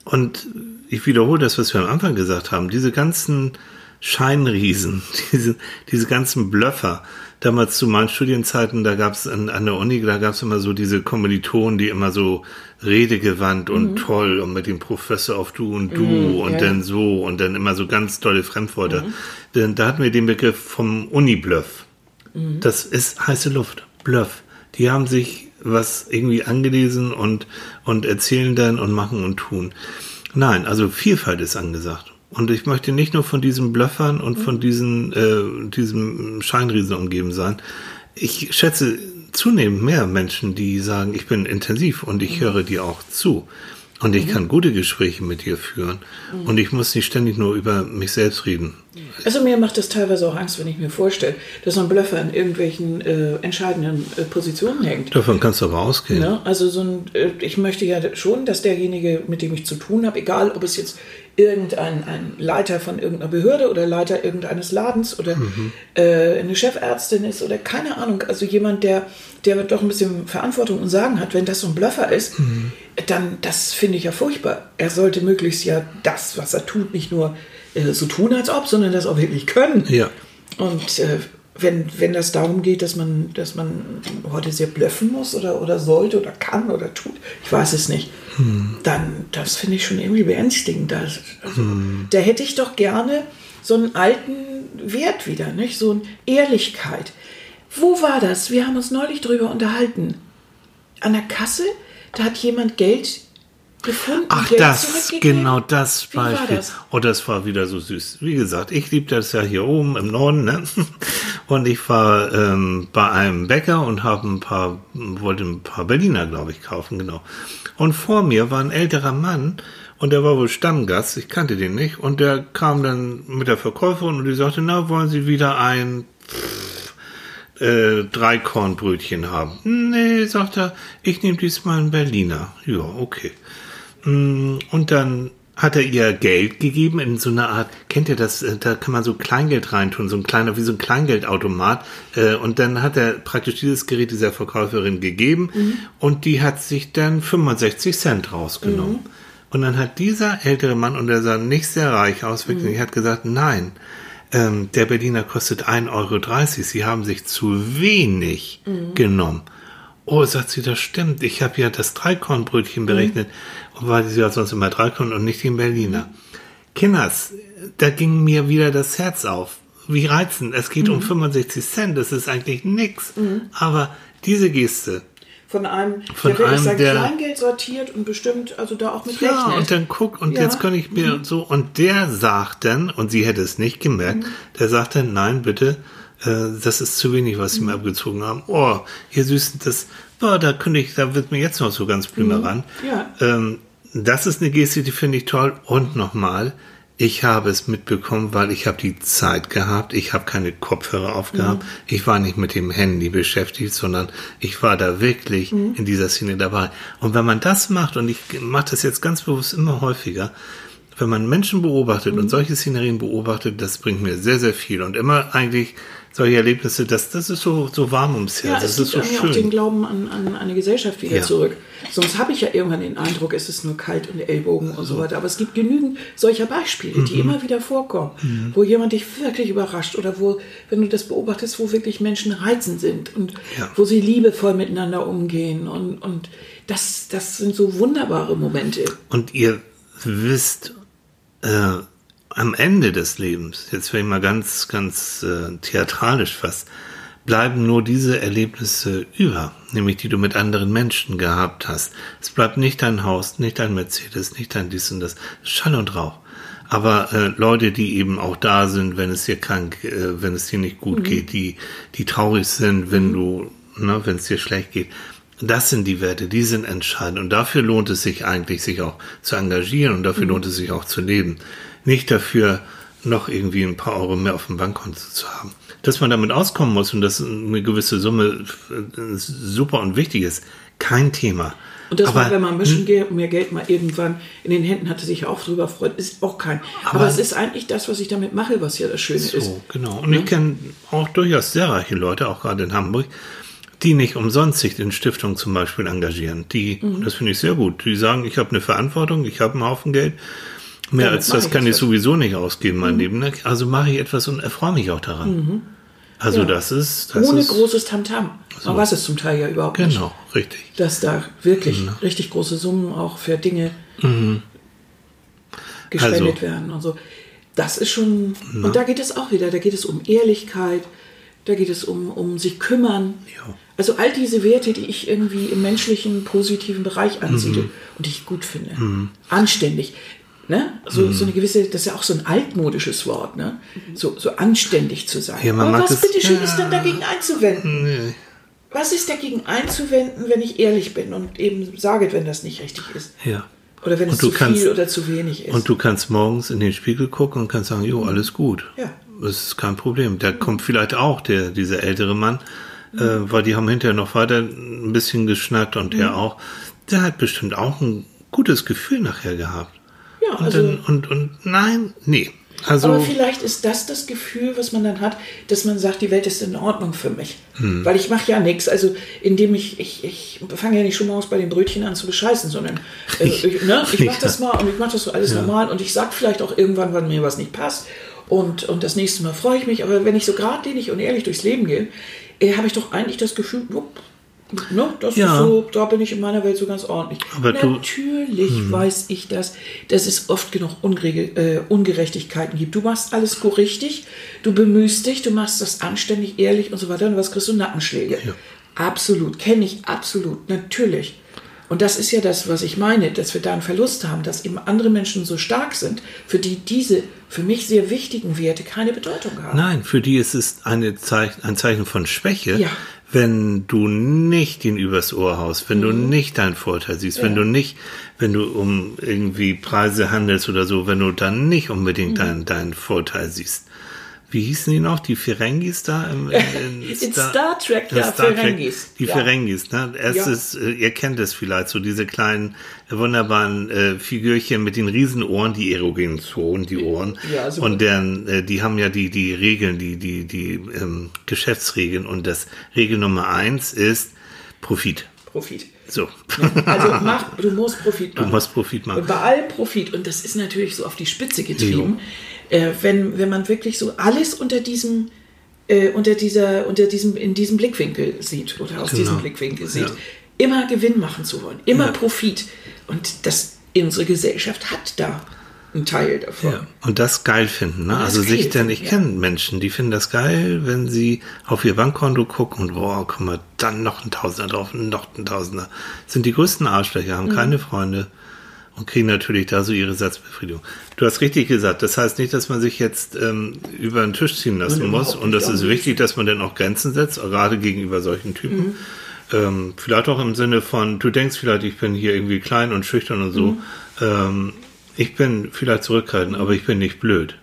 Und ich wiederhole das, was wir am Anfang gesagt haben. Diese ganzen Scheinriesen, [laughs] diese, diese ganzen Blöffer. Damals zu meinen Studienzeiten, da gab es an, an der Uni, da gab es immer so diese Kommilitonen, die immer so redegewandt und toll und mit dem Professor auf du und du und ja. dann so und dann immer so ganz tolle Fremdworte. Denn Da hatten wir den Begriff vom Uni-Bluff. Das ist heiße Luft. Bluff. Die haben sich was irgendwie angelesen und, und erzählen dann und machen und tun. Nein, also Vielfalt ist angesagt. Und ich möchte nicht nur von diesen Bluffern und von diesen, äh, diesem Scheinriesen umgeben sein. Ich schätze zunehmend mehr Menschen, die sagen, ich bin intensiv und ich höre dir auch zu. Und ich kann gute Gespräche mit dir führen. Und ich muss nicht ständig nur über mich selbst reden. Also mir macht das teilweise auch Angst, wenn ich mir vorstelle, dass so ein Blöffer in irgendwelchen äh, entscheidenden äh, Positionen hängt. Davon kannst du aber ausgehen. Ne? Also so ein, äh, ich möchte ja schon, dass derjenige, mit dem ich zu tun habe, egal ob es jetzt irgendein ein Leiter von irgendeiner Behörde oder Leiter irgendeines Ladens oder äh, eine Chefärztin ist oder keine Ahnung, also jemand, der, der doch ein bisschen Verantwortung und Sagen hat, wenn das so ein Blöffer ist, dann das finde ich ja furchtbar. Er sollte möglichst ja das, was er tut, nicht nur äh, so tun, als ob, sondern das auch wirklich können. Ja. Und äh, wenn, wenn das darum geht, dass man, dass man heute sehr blöffen muss oder, oder sollte oder kann oder tut, ich weiß es nicht, dann das finde ich schon irgendwie beängstigend. Das, also, Da hätte ich doch gerne so einen alten Wert wieder, nicht? so eine Ehrlichkeit. Wo war das? Wir haben uns neulich drüber unterhalten. An der Kasse, da hat jemand Geld gefunden. Ach, das, genau das Wie Beispiel. das? Oh, das war wieder so süß. Wie gesagt, ich liebe das ja hier oben im Norden, ne? [laughs] Und ich war ähm, bei einem Bäcker und habe ein paar, wollte ein paar Berliner, glaube ich, kaufen, genau. Und vor mir war ein älterer Mann und der war wohl Stammgast, ich kannte den nicht. Und der kam dann mit der Verkäuferin und die sagte, na, wollen Sie wieder ein äh, drei Kornbrötchen haben. Nee, sagt er, ich nehme diesmal einen Berliner. Ja, okay. Mm, Und dann hat er ihr Geld gegeben in so einer Art, kennt ihr das, äh, da kann man so Kleingeld reintun, so ein kleiner, wie so ein Kleingeldautomat. Äh, Und dann hat er praktisch dieses Gerät dieser Verkäuferin gegeben und die hat sich dann 65 Cent rausgenommen. Und dann hat dieser ältere Mann, und er sah nicht sehr reich aus, wirklich, hat gesagt, nein, ähm, der Berliner kostet 1,30 Euro. Sie haben sich zu wenig genommen. Oh, sagt sie, das stimmt. Ich habe ja das Dreikornbrötchen berechnet, weil sie ja sonst immer Dreikorn und nicht den Berliner. Kinders, da ging mir wieder das Herz auf. Wie reizend. Es geht um 65 Cent, das ist eigentlich nix. Aber diese Geste, Von einem, Von der einem, sein der- Kleingeld sortiert und bestimmt, also da auch mit Ja, rechnet. und dann guck, und Ja. jetzt kann ich mir so, und der sagt dann, und sie hätte es nicht gemerkt, der sagt dann, nein, bitte, äh, das ist zu wenig, was sie mir abgezogen haben. Oh, ihr Süßen, das, oh, da könnte ich, da wird mir jetzt noch so ganz blümer ran. Ja. Ähm, das ist eine Geste, die finde ich toll. Und nochmal, ich habe es mitbekommen, weil ich habe die Zeit gehabt. Ich habe keine Kopfhörer aufgehabt. Ich war nicht mit dem Handy beschäftigt, sondern ich war da wirklich in dieser Szene dabei. Und wenn man das macht, und ich mache das jetzt ganz bewusst immer häufiger, wenn man Menschen beobachtet und solche Szenerien beobachtet, das bringt mir sehr, sehr viel. Und immer eigentlich solche Erlebnisse, das, das ist so, so warm ums Ja, Herz. es das ist so irgendwie auch den schön. Glauben an, an eine Gesellschaft wieder Ja. zurück. Sonst habe ich ja irgendwann den Eindruck, es ist nur kalt und Ellbogen und so weiter. Aber es gibt genügend solcher Beispiele, Mhm. die immer wieder vorkommen, wo jemand dich wirklich überrascht oder wo, wenn du das beobachtest, wo wirklich Menschen reizend sind und Ja. wo sie liebevoll miteinander umgehen. Und, und das, das sind so wunderbare Momente. Und ihr wisst, äh, am Ende des Lebens, jetzt werde ich mal ganz, ganz äh, theatralisch fast, bleiben nur diese Erlebnisse über, nämlich die du mit anderen Menschen gehabt hast. Es bleibt nicht dein Haus, nicht dein Mercedes, nicht dein dies und das. Schall und Rauch. Aber äh, Leute, die eben auch da sind, wenn es dir krank, äh, wenn es dir nicht gut geht, die, die traurig sind, wenn du, ne, wenn es dir schlecht geht. Das sind die Werte, die sind entscheidend. Und dafür lohnt es sich eigentlich, sich auch zu engagieren und dafür lohnt es sich auch zu leben. Nicht dafür, noch irgendwie ein paar Euro mehr auf dem Bankkonto zu haben. Dass man damit auskommen muss und dass eine gewisse Summe äh, super und wichtig ist, kein Thema. Und dass Aber- man, wenn man bisschen Geld, mehr Geld mal irgendwann in den Händen hatte, sich auch drüber freut, ist auch kein. Aber, Aber- es ist eigentlich das, was ich damit mache, was ja das Schöne ist. So, genau. Und ich kenne auch durchaus sehr reiche Leute, auch gerade in Hamburg, die nicht umsonst sich in Stiftungen zum Beispiel engagieren. Die, Mhm. und das finde ich sehr gut, die sagen, ich habe eine Verantwortung, ich habe einen Haufen Geld. Mehr als das kann ich etwas. sowieso nicht ausgeben, mein Leben. ne? Also mache ich etwas und erfreue mich auch daran. Also Mhm. Ja. das ist, das Ohne ist großes Tamtam. Man weiß es zum Teil ja überhaupt nicht. genau richtig. Dass da wirklich richtig große Summen auch für Dinge gespendet Also- werden und so. Das ist schon. Und da geht es auch wieder. Da geht es um Ehrlichkeit. Da geht es um, um sich kümmern. Ja. Also all diese Werte, die ich irgendwie im menschlichen, positiven Bereich ansiedle Mhm. und die ich gut finde. Anständig. Ne? So, Mhm. so eine gewisse, das ist ja auch so ein altmodisches Wort, ne? So, so anständig zu sein. Ja, Aber was bitteschön ja. ist denn dagegen einzuwenden? Nee. Was ist dagegen einzuwenden, wenn ich ehrlich bin und eben sage, wenn das nicht richtig ist? Ja. Oder wenn es Und du zu kannst- viel oder zu wenig ist. Und du kannst morgens in den Spiegel gucken und kannst sagen, jo, alles gut. Ja. Das ist kein Problem. Da kommt vielleicht auch der, dieser ältere Mann, äh, weil die haben hinterher noch weiter ein bisschen geschnackt und der auch. Der hat bestimmt auch ein gutes Gefühl nachher gehabt. Ja, Und, also, dann, und, und nein, nee. Also, aber vielleicht ist das das Gefühl, was man dann hat, dass man sagt, die Welt ist in Ordnung für mich. Hm. Weil ich mache ja nichts. Also indem ich, ich, ich fange ja nicht schon morgens bei den Brötchen an zu bescheißen, sondern äh, [laughs] ich, ne, ich mache das mal und ich mache das so alles normal und ich sage vielleicht auch irgendwann, wann mir was nicht passt. Und, und das nächste Mal freue ich mich. Aber wenn ich so geradlinig und ehrlich durchs Leben gehe, äh, habe ich doch eigentlich das Gefühl, wupp, ne, das Ja. ist so, da bin ich in meiner Welt so ganz ordentlich. Aber du- Natürlich weiß ich das, dass es oft genug Unregel, äh, Ungerechtigkeiten gibt. Du machst alles richtig, du bemühst dich, du machst das anständig, ehrlich und so weiter. Und was kriegst du? Nackenschläge. Ja. Absolut, kenne ich absolut, natürlich. Und das ist ja das, was ich meine, dass wir da einen Verlust haben, dass eben andere Menschen so stark sind, für die diese für mich sehr wichtigen Werte keine Bedeutung haben. nein, für die ist es eine Zeichen, ein Zeichen von Schwäche, Ja. Wenn du nicht den übers Ohr haust, wenn du nicht deinen Vorteil siehst, wenn Mhm. Ja. du nicht, wenn du um irgendwie Preise handelst oder so, wenn du dann nicht unbedingt Mhm. deinen, deinen Vorteil siehst. Wie hießen die noch? Die Ferengis da im, in, in, [laughs] in Star, Star, Trek, ja, Star Ferengis. Die ja. Ferengis, ne? Erstes, ja. äh, ihr kennt es vielleicht, so diese kleinen, äh, wunderbaren äh, Figürchen mit den Riesenohren, die erogenen Zonen, die Ohren. Ja, super. Und deren, äh, die haben ja die, die Regeln, die, die, die ähm, Geschäftsregeln. Und das Regel Nummer eins ist Profit. Profit. So. Ja, also mach, du musst Profit machen. Du musst Profit machen. Und bei allem Profit, und das ist natürlich so auf die Spitze getrieben. Jo äh, wenn, wenn man wirklich so alles unter diesem, äh, unter dieser, unter diesem, in diesem Blickwinkel sieht oder aus genau. diesem Blickwinkel sieht, ja. immer Gewinn machen zu wollen, immer ja. Profit. Und das, unsere Gesellschaft hat da einen Teil davon. Ja. Und das geil finden. Ne? Also sich denn, ich ja. kenne Menschen, die finden das geil, wenn sie auf ihr Bankkonto gucken und boah, guck mal, dann noch ein Tausender drauf, noch ein Tausender. Sind die größten Arschlöcher, haben mhm. keine Freunde und kriegen natürlich da so ihre Satzbefriedigung. Du hast richtig gesagt, das heißt nicht, dass man sich jetzt ähm, über den Tisch ziehen lassen und muss. Und das ist wichtig, dass man dann auch Grenzen setzt, gerade gegenüber solchen Typen. Mhm. Ähm, vielleicht auch im Sinne von, du denkst vielleicht, ich bin hier irgendwie klein und schüchtern und so. Mhm. Ähm, ich bin vielleicht zurückhaltend, aber ich bin nicht blöd.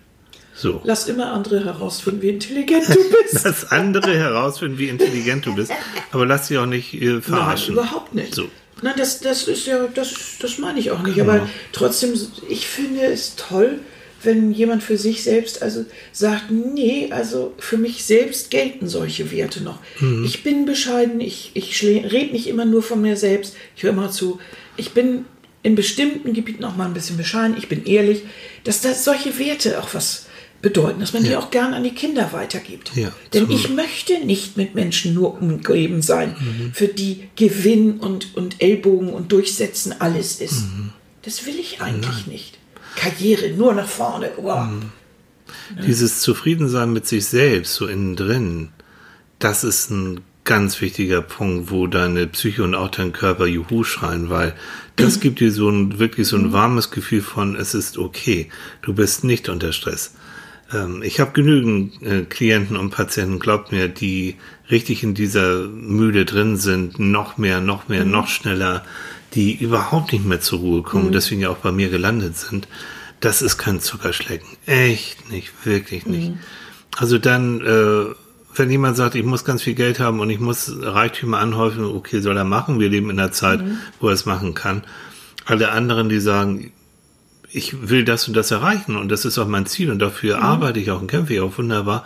So. Lass immer andere herausfinden, wie intelligent du bist. [laughs] lass andere herausfinden, wie intelligent du bist. Aber lass sie auch nicht äh, verarschen. Nein, überhaupt nicht. So. Nein, das, das ist ja, das, das meine ich auch nicht. Aber ja. trotzdem, ich finde es toll, wenn jemand für sich selbst also sagt, nee, also für mich selbst gelten solche Werte noch. Mhm. Ich bin bescheiden, ich, ich rede nicht immer nur von mir selbst, ich höre immer zu. Ich bin in bestimmten Gebieten auch mal ein bisschen bescheiden, ich bin ehrlich, dass das solche Werte auch was bedeuten, dass man ja. die auch gern an die Kinder weitergibt. Ja, Denn ich möchte nicht mit Menschen nur umgeben sein, mhm. für die Gewinn und, und Ellbogen und Durchsetzen alles ist. Mhm. Das will ich eigentlich Nein. nicht. Karriere nur nach vorne. Wow. Mhm. Ja. Dieses Zufriedensein mit sich selbst, so innen drin, das ist ein ganz wichtiger Punkt, wo deine Psyche und auch dein Körper Juhu schreien, weil das [clears throat] gibt dir so ein wirklich so ein mhm. warmes Gefühl von, es ist okay. Du bist nicht unter Stress. Ähm, ich habe genügend äh, Klienten und Patienten, glaubt mir, die richtig in dieser Mühle drin sind, noch mehr, noch mehr, mhm. noch schneller, die überhaupt nicht mehr zur Ruhe kommen, mhm. deswegen ja auch bei mir gelandet sind. Das ist kein Zuckerschlecken. Echt nicht, wirklich nicht. Mhm. Also dann, äh, wenn jemand sagt, ich muss ganz viel Geld haben und ich muss Reichtümer anhäufen, okay, soll er machen. Wir leben in einer Zeit, mhm. wo er es machen kann. Alle anderen, die sagen, ich will das und das erreichen und das ist auch mein Ziel und dafür mhm. arbeite ich auch und kämpfe ich auch wunderbar.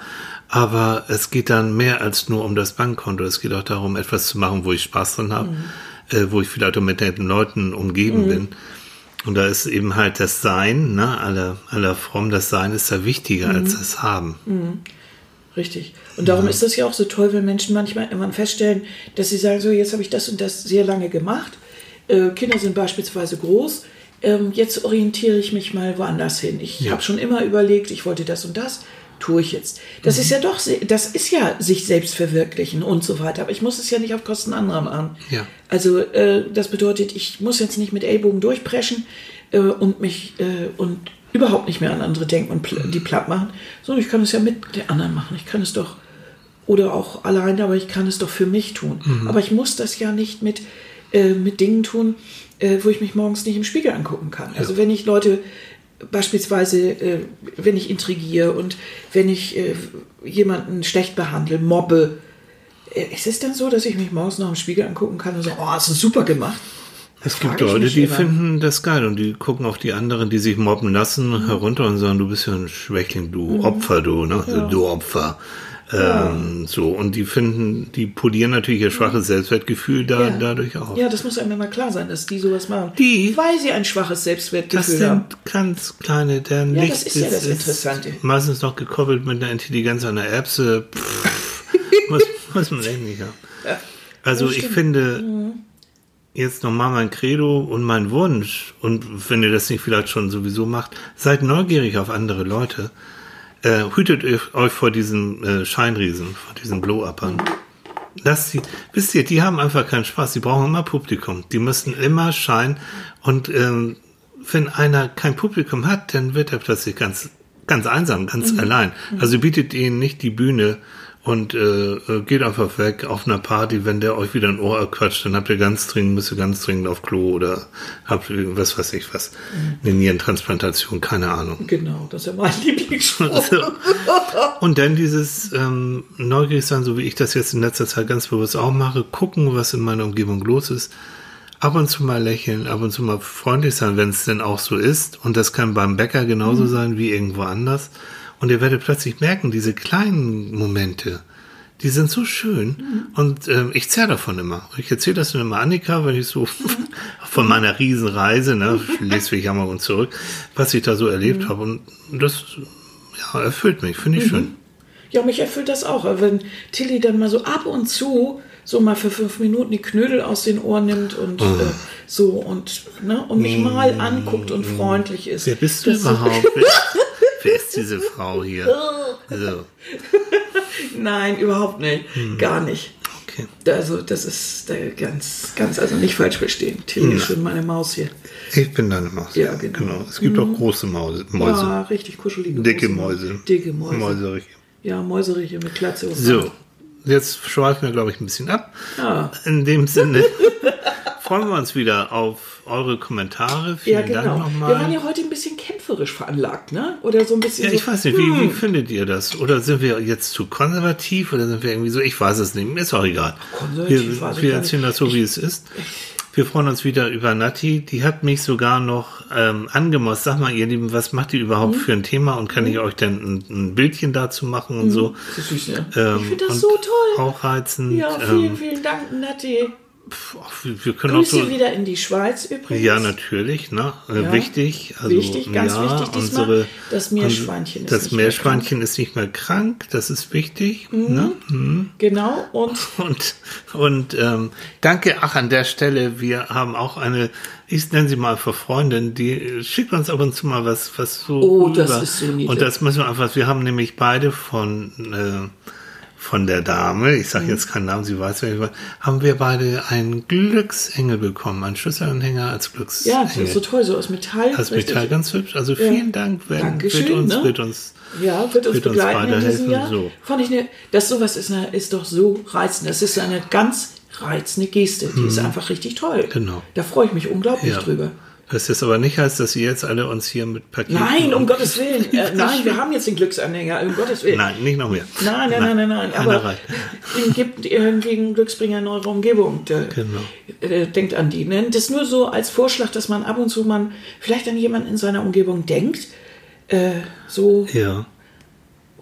Aber es geht dann mehr als nur um das Bankkonto. Es geht auch darum, etwas zu machen, wo ich Spaß dran habe, mhm. äh, wo ich vielleicht auch mit netten Leuten umgeben mhm. bin. Und da ist eben halt das Sein, ne, aller, aller Fromm, das Sein ist da wichtiger mhm. als das Haben. Mhm. Richtig. Und darum ja. ist das ja auch so toll, wenn Menschen manchmal immer feststellen, dass sie sagen, so jetzt habe ich das und das sehr lange gemacht. Äh, Kinder sind beispielsweise groß ähm, jetzt orientiere ich mich mal woanders hin. Ich ja. habe schon immer überlegt, ich wollte das und das, tue ich jetzt. Das mhm. ist ja doch, das ist ja sich selbst verwirklichen und so weiter. Aber ich muss es ja nicht auf Kosten anderer machen. Ja. Also äh, das bedeutet, ich muss jetzt nicht mit Ellbogen durchpreschen äh, und mich äh, und überhaupt nicht mehr an andere denken und pl die platt machen, sondern ich kann es ja mit der anderen machen. Ich kann es doch oder auch alleine, aber ich kann es doch für mich tun. Mhm. Aber ich muss das ja nicht mit, äh, mit Dingen tun, äh, wo ich mich morgens nicht im Spiegel angucken kann. Also wenn ich Leute beispielsweise, äh, wenn ich intrigiere und wenn ich äh, jemanden schlecht behandle, mobbe, äh, ist es dann so, dass ich mich morgens noch im Spiegel angucken kann und so, oh, hast du super gemacht? Es gibt Leute, die immer. finden das geil und die gucken auf die anderen, die sich mobben lassen, mhm. herunter und sagen, du bist ja ein Schwächling, du mhm. Opfer, du, ne? Ja. Du Opfer. Ähm, so, und die finden, die polieren natürlich ihr schwaches Selbstwertgefühl da, ja. dadurch auch. Ja, das muss einem immer klar sein, dass die sowas machen. Die, weil sie ein schwaches Selbstwertgefühl haben. Das sind ganz kleine, deren ja, Licht das ist, ist ja das Interessante. meistens noch gekoppelt mit einer Intelligenz einer Erbse. [laughs] muss, muss man echt nicht haben. Ja, also ich finde, mhm. jetzt nochmal mein Credo und mein Wunsch, und wenn ihr das nicht vielleicht schon sowieso macht, seid neugierig auf andere Leute. Äh, hütet euch vor diesen äh, Scheinriesen, vor diesen Blow-Uppern. Lasst sie, wisst ihr, die haben einfach keinen Spaß. Die brauchen immer Publikum. Die müssen immer Schein. Und ähm, wenn einer kein Publikum hat, dann wird er plötzlich ganz, ganz einsam, ganz mhm. allein. Also bietet ihnen nicht die Bühne und äh, äh, geht einfach weg auf einer Party, wenn der euch wieder ein Ohr erquatscht, dann habt ihr ganz dringend, müsst ihr ganz dringend auf Klo oder habt was weiß ich was, eine Nierentransplantation, keine Ahnung. Genau, das ist ja mein [laughs] Lieblingsspruch. So. Und dann dieses ähm, neugierig sein, so wie ich das jetzt in letzter Zeit ganz bewusst auch mache, gucken, was in meiner Umgebung los ist. Ab und zu mal lächeln, ab und zu mal freundlich sein, wenn es denn auch so ist. Und das kann beim Bäcker genauso sein wie irgendwo anders. Und ihr werdet plötzlich merken, diese kleinen Momente, die sind so schön. Und ähm, ich zerre davon immer. Ich erzähle das dann immer Annika, wenn ich so [laughs] von meiner Riesenreise, ne, Schleswig, Hamburg und zurück, was ich da so erlebt habe. Und das ja, erfüllt mich, finde ich schön. Ja, mich erfüllt das auch. Wenn Tilly dann mal so ab und zu so mal für fünf Minuten die Knödel aus den Ohren nimmt und äh, so und, ne, und mich mal anguckt und freundlich ist. Wer bist du Das- überhaupt? [laughs] wer, ist diese Frau hier? So, [laughs] Nein, überhaupt nicht. Hm. Gar nicht. okay. Also, das ist ganz, ganz, also nicht falsch verstehen. Tilly ist schon meine Maus hier. Ich bin deine Maus. Ja, genau. Es gibt auch große Mäuse. Mäuse. Ja, richtig kuschelige Dicke Mäuse. Dicke Mäuse. Mäuserich. Ja, Mäuseriche mit Klatze und So, jetzt schweifen wir, glaube ich, ein bisschen ab. Ja. In dem Sinne [laughs] freuen wir uns wieder auf eure Kommentare. Vielen Ja, genau. Dank Wir nochmal. waren ja heute ein bisschen kämpferisch veranlagt, ne? Oder so ein bisschen. Ja, so, ich weiß nicht, wie, hm, wie findet ihr das? Oder sind wir jetzt zu konservativ oder sind wir irgendwie so? Ich weiß es nicht, mir ist auch egal. Konservativ wir wir erzählen das so, wie es ist. Wir freuen uns wieder über Nati. Die hat mich sogar noch ähm, angemost. Sag mal, ihr Lieben, was macht ihr überhaupt Mhm. für ein Thema? Und kann ich euch denn ein, ein Bildchen dazu machen und so? Das ist süß, ne? Ähm, ich finde das so toll. Auch reizend. Ja, vielen, ähm, vielen Dank, Nati. Ach, wir können auch Grüße so. wieder in die Schweiz übrigens. Ja, natürlich, ne? Äh, Ja. Wichtig. Also, Wichtig, ganz ja, wichtig diesmal. Unsere, Das Meerschweinchen ist das nicht mehr Meerschweinchen ist nicht mehr krank, das ist wichtig. Ne? Genau, und [laughs] Und, und ähm, danke, ach, an der Stelle, wir haben auch eine, ich nenne sie mal für Freundin, die schickt uns ab und zu mal was, was so. Oh, das ist so niedlich. Und das müssen wir einfach, wir haben nämlich beide von, äh, von der Dame, ich Mhm. sage jetzt keinen Namen, sie weiß, wer ich war, haben wir beide einen Glücksengel bekommen, einen Schlüsselanhänger als Glücksengel. ja, das ist so toll, so aus Metall. Als richtig. Metall ganz hübsch. Also vielen Dank, wenn, Dankeschön, wird uns, ne? wird uns, Ja, wird uns wird uns begleiten in weiterhelfen, diesem Jahr. so. Fand ich ne, das sowas ist, eine, ist doch so reizend. Das ist eine ganz reizende Geste. Die ist einfach richtig toll. Mhm. Genau. Da freue ich mich unglaublich ja. drüber. Das jetzt aber nicht heißt, dass ihr jetzt alle uns hier mit Paketen. Nein, um Gottes Willen. [laughs] Äh, nein, wir haben jetzt den Glücksanhänger, um Gottes Willen. Nein, nicht noch mehr. Nein, nein, nein, nein, nein. Einer Aber ihm gibt hingegen Glücksbringer in eure Umgebung. Der, Genau. äh, denkt an die. Ne? Das ist nur so als Vorschlag, dass man ab und zu man vielleicht an jemanden in seiner Umgebung denkt. Äh, so, Ja.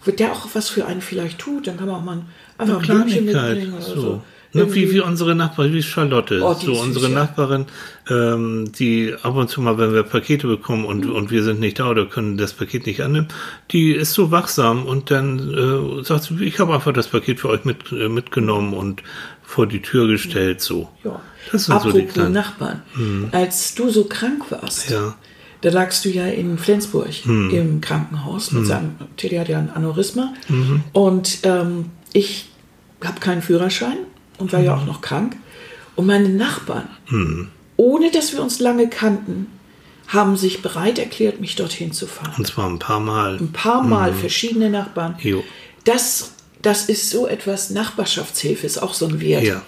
der auch was für einen vielleicht tut. Dann kann man auch mal einfach ein Blümchen mitbringen oder So. so. Ne, wie, wie unsere Nachbarin, wie Charlotte. Oh, so ist süß, unsere ja. Nachbarin, ähm, die ab und zu mal, wenn wir Pakete bekommen und, Mhm. und wir sind nicht da oder können das Paket nicht annehmen, die ist so wachsam und dann äh, sagt sie, ich habe einfach das Paket für euch mit, äh, mitgenommen und vor die Tür gestellt. So. Ja. Das sind Apropos so die kleinen. Nachbarn. Als du so krank warst, Ja. da lagst du ja in Flensburg Hm. im Krankenhaus mit seinem, Teddy hat ja ein Aneurysma. Mhm. Und ähm, ich habe keinen Führerschein und war ja Mhm. auch noch krank. Und meine Nachbarn, Hm. ohne dass wir uns lange kannten, haben sich bereit erklärt, mich dorthin zu fahren. Und zwar ein paar Mal. Ein paar Mal verschiedene Nachbarn. Mhm. Jo. Das, das ist so etwas, Nachbarschaftshilfe ist auch so ein Wert, Ja.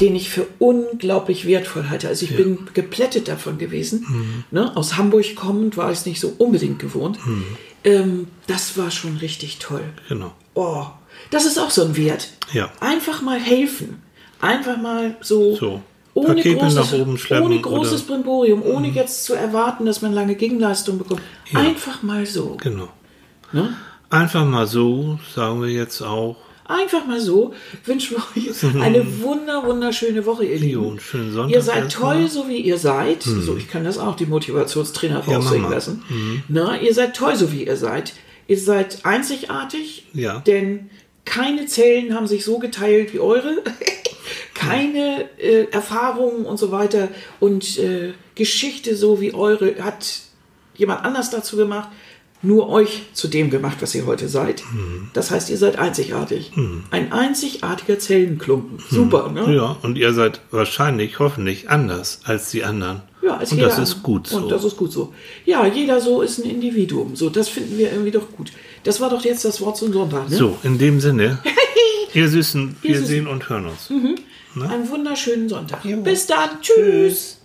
den ich für unglaublich wertvoll halte. Also ich bin geplättet davon gewesen. Mhm. Ne? Aus Hamburg kommend war ich es nicht so unbedingt gewohnt. Mhm. Ähm, das war schon richtig toll. Genau. Oh, das ist auch so ein Wert. Ja. Einfach mal helfen. Einfach mal so, So. ohne, großes, ohne großes Mhm. Brimborium, ohne jetzt zu erwarten, dass man lange Gegenleistung bekommt. Ja. Einfach mal so. Genau. Ne? Einfach mal so, sagen wir jetzt auch. Einfach mal so wünschen wir euch [laughs] eine wunder, wunderschöne Woche, ihr Lieben. schönen Sonntag. Ihr seid toll, so wie ihr seid. So, ich kann das auch, die Motivationstrainer Ja, mal. lassen. Na, ihr seid toll, so wie ihr seid. Ihr seid einzigartig, Ja. denn keine Zellen haben sich so geteilt wie eure. [laughs] keine äh, Erfahrungen und so weiter und äh, Geschichte so wie eure hat jemand anders dazu gemacht, nur euch zu dem gemacht, was ihr heute seid. Mhm. Das heißt, ihr seid einzigartig. Ein einzigartiger Zellenklumpen. Super, ne? Ja, und ihr seid wahrscheinlich, hoffentlich anders als die anderen. Ja, als und jeder das ist gut so. Und das ist gut so. Ja, jeder so ist ein Individuum. So, das finden wir irgendwie doch gut. Das war doch jetzt das Wort zum Sonntag, ne? so, in dem Sinne, [laughs] Ihr Süßen, wir sehen und hören uns. Einen wunderschönen Sonntag. Bis dann. Tschüss.